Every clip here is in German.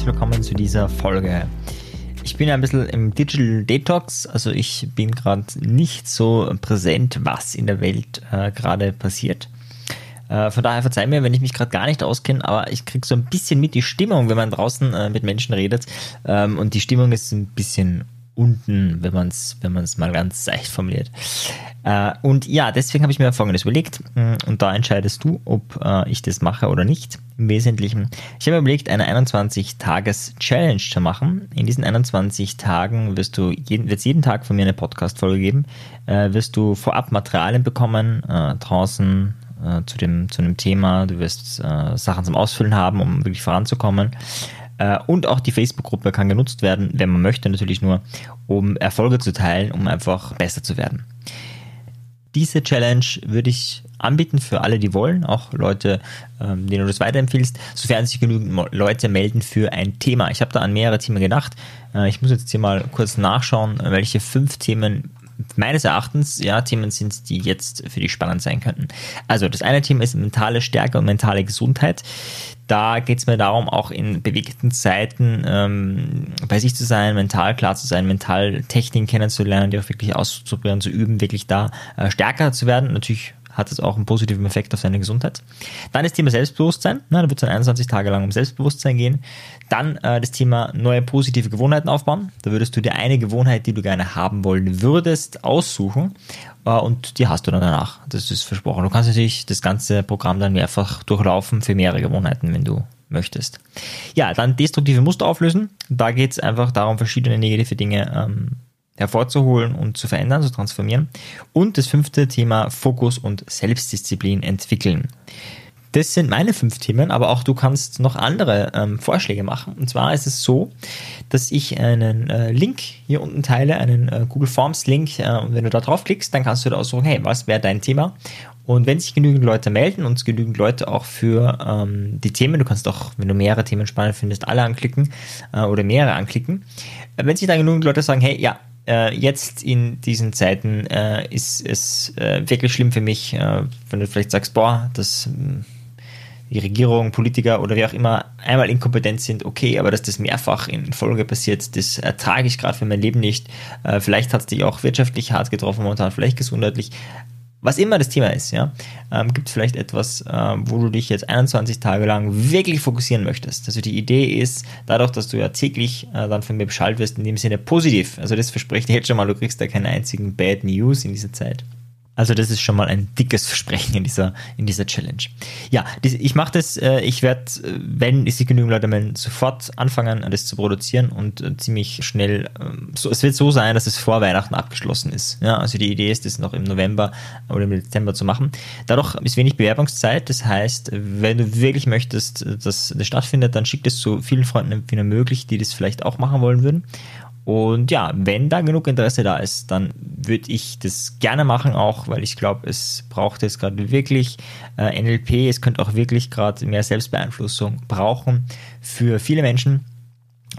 Herzlich willkommen zu dieser Folge. Ich bin ein bisschen im Digital Detox, also ich bin gerade nicht so präsent, was in der Welt äh, gerade passiert. Äh, von daher verzeih mir, wenn ich mich gerade gar nicht auskenne, aber ich kriege so ein bisschen mit die Stimmung, wenn man draußen äh, mit Menschen redet. Ähm, und die Stimmung ist ein bisschen unten, wenn man es wenn man's mal ganz seicht formuliert. Äh, und ja, deswegen habe ich mir Folgendes überlegt mm, und da entscheidest du, ob äh, ich das mache oder nicht. Im Wesentlichen. Ich habe überlegt, eine 21-Tages-Challenge zu machen. In diesen 21 Tagen wirst du jeden, wird es jeden Tag von mir eine Podcast-Folge geben, äh, wirst du vorab Materialien bekommen, äh, draußen äh, zu, dem, zu einem Thema, du wirst äh, Sachen zum Ausfüllen haben, um wirklich voranzukommen. Äh, und auch die Facebook-Gruppe kann genutzt werden, wenn man möchte, natürlich nur, um Erfolge zu teilen, um einfach besser zu werden. Diese Challenge würde ich anbieten für alle, die wollen, auch Leute, ähm, denen du das weiterempfiehlst, sofern sich genügend Leute melden für ein Thema. Ich habe da an mehrere Themen gedacht. Äh, ich muss jetzt hier mal kurz nachschauen, welche fünf Themen meines Erachtens ja Themen sind, die jetzt für dich spannend sein könnten. Also das eine Thema ist mentale Stärke und mentale Gesundheit. Da geht es mir darum, auch in bewegten Zeiten ähm, bei sich zu sein, mental klar zu sein, mental Techniken kennenzulernen, die auch wirklich auszuprobieren, zu üben, wirklich da äh, stärker zu werden. Natürlich hat es auch einen positiven Effekt auf seine Gesundheit. Dann das Thema Selbstbewusstsein, ne, da wird es dann 21 Tage lang um Selbstbewusstsein gehen. Dann äh, das Thema neue positive Gewohnheiten aufbauen. Da würdest du dir eine Gewohnheit, die du gerne haben wollen würdest, aussuchen äh, und die hast du dann danach. Das ist versprochen. Du kannst natürlich das ganze Programm dann mehrfach durchlaufen für mehrere Gewohnheiten, wenn du möchtest. Ja, dann destruktive Muster auflösen. Da geht es einfach darum, verschiedene negative Dinge ähm, hervorzuholen und zu verändern, zu transformieren. Und das fünfte Thema Fokus und Selbstdisziplin entwickeln. Das sind meine fünf Themen, aber auch du kannst noch andere ähm, Vorschläge machen. Und zwar ist es so, dass ich einen äh, Link hier unten teile, einen äh, Google Forms Link. Äh, und wenn du da draufklickst, dann kannst du da aussuchen, hey, was wäre dein Thema? Und wenn sich genügend Leute melden und genügend Leute auch für ähm, die Themen, du kannst auch, wenn du mehrere Themen spannend findest, alle anklicken äh, oder mehrere anklicken. Wenn sich dann genügend Leute sagen, hey, ja, äh, jetzt in diesen Zeiten äh, ist es äh, wirklich schlimm für mich, äh, wenn du vielleicht sagst, boah, dass hm, die Regierung, Politiker oder wer auch immer einmal inkompetent sind, okay, aber dass das mehrfach in Folge passiert, das ertrage ich gerade für mein Leben nicht. Äh, vielleicht hat es dich auch wirtschaftlich hart getroffen momentan, vielleicht gesundheitlich was immer das Thema ist, ja, ähm, gibt es vielleicht etwas, äh, wo du dich jetzt 21 Tage lang wirklich fokussieren möchtest. Also die Idee ist, dadurch, dass du ja täglich äh, dann von mir Bescheid wirst, in dem Sinne positiv. Also das verspreche ich dir jetzt schon mal, du kriegst da keine einzigen Bad News in dieser Zeit. Also das ist schon mal ein dickes Versprechen in dieser, in dieser Challenge. Ja, ich mache das, äh, ich werde, wenn es sich genügend Leute melden, sofort anfangen, das zu produzieren und äh, ziemlich schnell, ähm, so, es wird so sein, dass es vor Weihnachten abgeschlossen ist. Ja, also die Idee ist, das noch im November oder im Dezember zu machen. Dadurch ist wenig Bewerbungszeit, das heißt, wenn du wirklich möchtest, dass das stattfindet, dann schick das zu vielen Freunden wie nur möglich, die das vielleicht auch machen wollen würden. Und ja, wenn da genug Interesse da ist, dann würde ich das gerne machen, auch weil ich glaube, es braucht jetzt gerade wirklich äh, NLP, es könnte auch wirklich gerade mehr Selbstbeeinflussung brauchen für viele Menschen.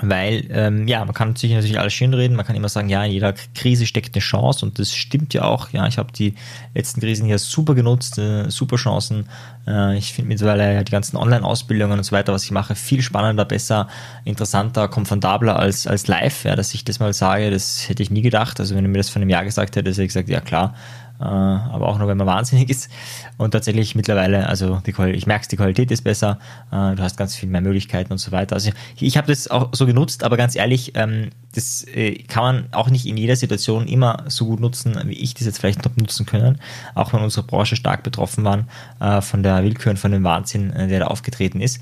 Weil, ähm, ja, man kann sich natürlich alles schönreden, man kann immer sagen, ja, in jeder Krise steckt eine Chance und das stimmt ja auch. Ja, ich habe die letzten Krisen hier super genutzt, äh, super Chancen. Äh, ich finde mittlerweile die ganzen Online-Ausbildungen und so weiter, was ich mache, viel spannender, besser, interessanter, komfortabler als, als live. Ja, dass ich das mal sage, das hätte ich nie gedacht. Also wenn du mir das vor einem Jahr gesagt hättest, hätte ich gesagt, ja klar, aber auch nur, wenn man wahnsinnig ist. Und tatsächlich mittlerweile, also die, ich merke die Qualität ist besser, äh, du hast ganz viel mehr Möglichkeiten und so weiter. Also ich, ich habe das auch so genutzt, aber ganz ehrlich, ähm, das äh, kann man auch nicht in jeder Situation immer so gut nutzen, wie ich das jetzt vielleicht noch nutzen können, auch wenn unsere Branche stark betroffen waren von der Willkür und von dem Wahnsinn, der da aufgetreten ist.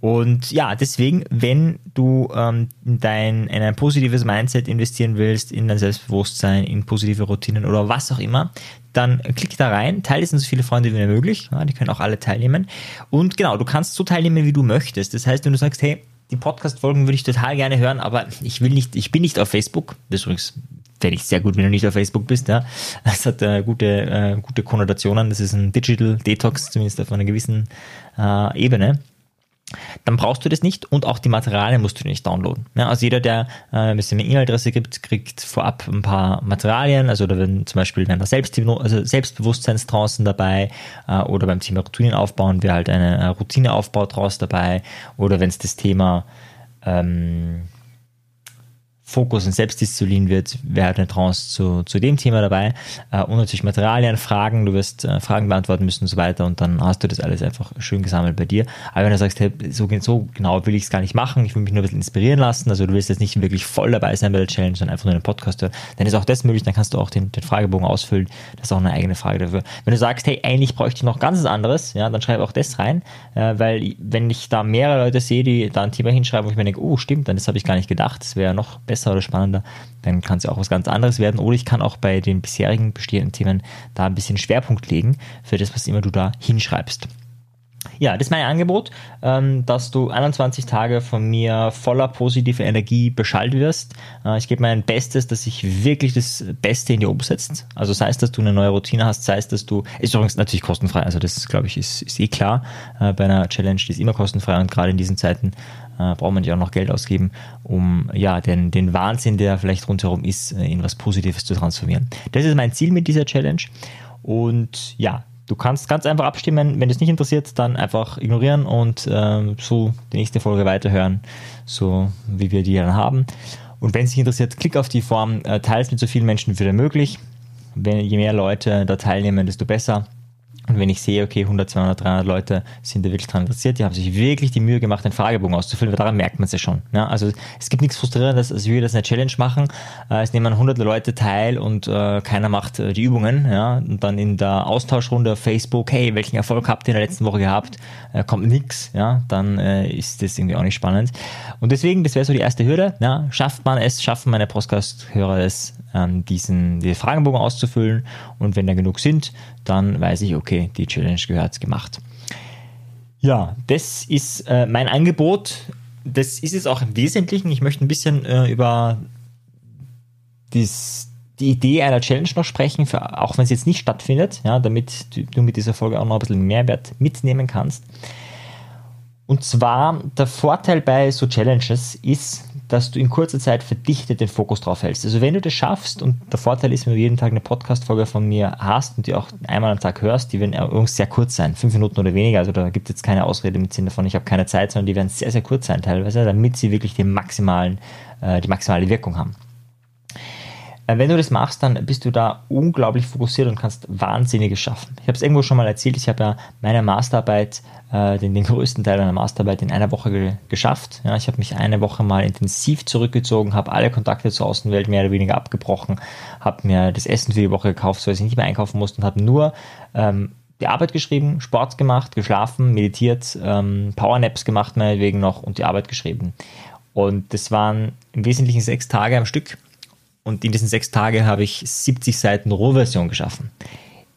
Und ja, deswegen, wenn du ähm, dein, in ein positives Mindset investieren willst, in dein Selbstbewusstsein, in positive Routinen oder was auch immer, dann klick da rein, teile es an so viele Freunde wie möglich. Ja, die können auch alle teilnehmen. Und genau, du kannst so teilnehmen, wie du möchtest. Das heißt, wenn du sagst, hey, die Podcast-Folgen würde ich total gerne hören, aber ich will nicht, ich bin nicht auf Facebook. Das ist übrigens fände ich sehr gut, wenn du nicht auf Facebook bist, ja. Es hat äh, gute, äh, gute Konnotationen. Das ist ein Digital Detox, zumindest auf einer gewissen äh, Ebene. Dann brauchst du das nicht und auch die Materialien musst du nicht downloaden. Ja, also jeder, der äh, ein bisschen eine E-Mail-Adresse gibt, kriegt vorab ein paar Materialien. Also da werden zum Beispiel werden da Selbst also Selbstbewusstseinstrancen dabei äh, oder beim Thema Routinen aufbauen wäre halt eine äh, Routineaufbau draus dabei oder wenn es das Thema ähm, Fokus und Selbstdisziplin wird, wäre eine Trance zu, zu dem Thema dabei. Äh, und natürlich Materialien, Fragen, du wirst äh, Fragen beantworten müssen und so weiter und dann hast du das alles einfach schön gesammelt bei dir. Aber wenn du sagst, hey, so, so genau will ich es gar nicht machen, ich will mich nur ein bisschen inspirieren lassen, also du willst jetzt nicht wirklich voll dabei sein bei der Challenge, sondern einfach nur einen Podcast hören, dann ist auch das möglich, dann kannst du auch den, den Fragebogen ausfüllen. Das ist auch eine eigene Frage dafür. Wenn du sagst, hey, eigentlich bräuchte ich noch ganz anderes, ja, dann schreib auch das rein, äh, weil wenn ich da mehrere Leute sehe, die da ein Thema hinschreiben, wo ich mir denke, oh, stimmt, dann das habe ich gar nicht gedacht, das wäre noch besser besser oder spannender, dann kann es ja auch was ganz anderes werden. Oder ich kann auch bei den bisherigen bestehenden Themen da ein bisschen Schwerpunkt legen für das, was immer du da hinschreibst. Ja, das ist mein Angebot, ähm, dass du 21 Tage von mir voller positiver Energie beschallt wirst. Äh, ich gebe mein Bestes, dass sich wirklich das Beste in dir umsetzt. Also sei es, dass du eine neue Routine hast, sei es, dass du, ist übrigens natürlich kostenfrei, also das glaube ich ist, ist eh klar äh, bei einer Challenge, die ist immer kostenfrei und gerade in diesen Zeiten äh, braucht man ja auch noch Geld ausgeben, um ja den, den Wahnsinn, der vielleicht rundherum ist, in was Positives zu transformieren. Das ist mein Ziel mit dieser Challenge und ja, Du kannst ganz einfach abstimmen. Wenn es nicht interessiert, dann einfach ignorieren und ähm, so die nächste Folge weiterhören, so wie wir die dann haben. Und wenn es dich interessiert, klick auf die Form, äh, es mit so vielen Menschen wie möglich. Wenn, je mehr Leute da teilnehmen, desto besser. Und wenn ich sehe, okay, 100, 200, 300 Leute sind da wirklich dran interessiert, die haben sich wirklich die Mühe gemacht, den Fragebogen auszufüllen, weil daran merkt man es ja schon. Ja, also es gibt nichts Frustrierendes, als würde das eine Challenge machen. Äh, es nehmen 100 Leute teil und äh, keiner macht äh, die Übungen. Ja, und dann in der Austauschrunde auf Facebook, hey, welchen Erfolg habt ihr in der letzten Woche gehabt? Äh, kommt nichts. Ja, dann äh, ist das irgendwie auch nicht spannend. Und deswegen, das wäre so die erste Hürde. Ja, schafft man es, schaffen meine Podcast-Hörer es, ähm, diesen, diesen Fragebogen auszufüllen. Und wenn da genug sind, dann weiß ich, okay, die Challenge gehört gemacht. Ja, das ist äh, mein Angebot. Das ist es auch im Wesentlichen. Ich möchte ein bisschen äh, über dies, die Idee einer Challenge noch sprechen, für, auch wenn es jetzt nicht stattfindet, ja, damit du mit dieser Folge auch noch ein bisschen Mehrwert mitnehmen kannst. Und zwar der Vorteil bei so Challenges ist, dass du in kurzer Zeit verdichtet den Fokus drauf hältst. Also wenn du das schaffst und der Vorteil ist, wenn du jeden Tag eine Podcast-Folge von mir hast und die auch einmal am Tag hörst, die werden übrigens sehr kurz sein, fünf Minuten oder weniger, also da gibt es jetzt keine Ausrede mit Sinn davon, ich habe keine Zeit, sondern die werden sehr, sehr kurz sein teilweise, damit sie wirklich den maximalen, äh, die maximale Wirkung haben. Äh, wenn du das machst, dann bist du da unglaublich fokussiert und kannst Wahnsinniges schaffen. Ich habe es irgendwo schon mal erzählt, ich habe ja meine Masterarbeit, äh, den, den größten Teil meiner Masterarbeit in einer Woche ge geschafft. Ja, ich habe mich eine Woche mal intensiv zurückgezogen, habe alle Kontakte zur Außenwelt mehr oder weniger abgebrochen, habe mir das Essen für die Woche gekauft, so dass ich nicht mehr einkaufen musste und habe nur ähm, die Arbeit geschrieben, Sport gemacht, geschlafen, meditiert, ähm, Powernaps gemacht meinetwegen noch und die Arbeit geschrieben. Und das waren im Wesentlichen sechs Tage am Stück und in diesen sechs Tagen habe ich 70 Seiten Rohversion geschaffen.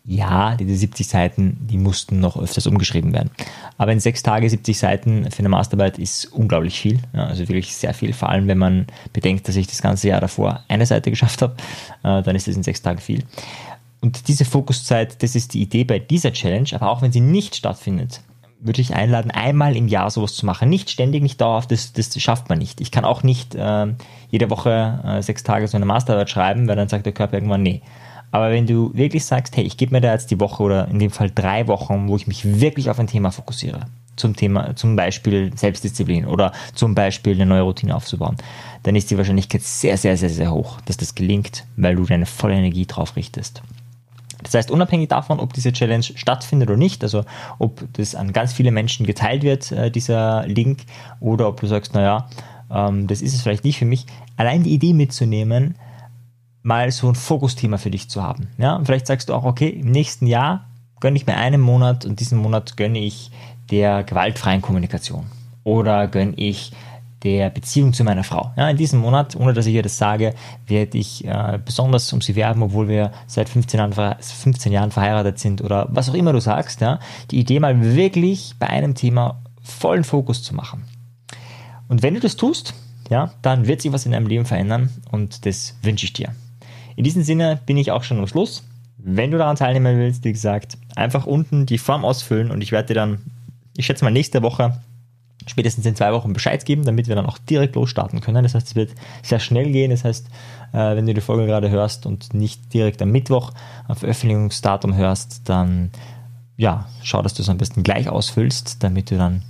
Ja, diese 70 Seiten, die mussten noch öfters umgeschrieben werden. Aber in sechs Tagen 70 Seiten für eine Masterarbeit ist unglaublich viel. Ja, also wirklich sehr viel. Vor allem, wenn man bedenkt, dass ich das ganze Jahr davor eine Seite geschafft habe, äh, dann ist das in sechs Tagen viel. Und diese Fokuszeit, das ist die Idee bei dieser Challenge. Aber auch wenn sie nicht stattfindet, würde ich einladen, einmal im Jahr sowas zu machen. Nicht ständig, nicht dauerhaft, das, das schafft man nicht. Ich kann auch nicht äh, jede Woche äh, sechs Tage so eine Masterarbeit schreiben, weil dann sagt der Körper irgendwann nee. Aber wenn du wirklich sagst, hey, ich gebe mir da jetzt die Woche oder in dem Fall drei Wochen, wo ich mich wirklich auf ein Thema fokussiere, zum Thema, zum Beispiel Selbstdisziplin oder zum Beispiel eine neue Routine aufzubauen, dann ist die Wahrscheinlichkeit sehr, sehr, sehr, sehr hoch, dass das gelingt, weil du deine volle Energie drauf richtest. Das heißt, unabhängig davon, ob diese Challenge stattfindet oder nicht, also ob das an ganz viele Menschen geteilt wird, äh, dieser Link, oder ob du sagst, naja, ähm, das ist es vielleicht nicht für mich, allein die Idee mitzunehmen, mal so ein Fokusthema für dich zu haben. Ja, und vielleicht sagst du auch, okay, im nächsten Jahr gönne ich mir einen Monat und diesen Monat gönne ich der gewaltfreien Kommunikation oder gönne ich der Beziehung zu meiner Frau. Ja, in diesem Monat, ohne dass ich ihr das sage, werde ich äh, besonders um sie werben, obwohl wir seit 15 Jahren, 15 Jahren verheiratet sind oder was auch immer du sagst. Ja, die Idee mal wirklich bei einem Thema vollen Fokus zu machen. Und wenn du das tust, ja, dann wird sich was in deinem Leben verändern und das wünsche ich dir. In diesem Sinne bin ich auch schon am Schluss. Wenn du daran teilnehmen willst, wie gesagt, einfach unten die Form ausfüllen und ich werde dir dann, ich schätze mal nächste Woche spätestens in zwei Wochen Bescheid geben, damit wir dann auch direkt losstarten können. Das heißt, es wird sehr schnell gehen. Das heißt, äh, wenn du die Folge gerade hörst und nicht direkt am Mittwoch am Veröffentlichungsdatum hörst, dann ja, schau, dass du es am besten gleich ausfüllst, damit du dann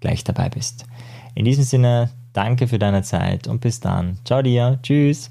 gleich dabei bist. In diesem Sinne, danke für deine Zeit und bis dann. Ciao dir. Tschüss.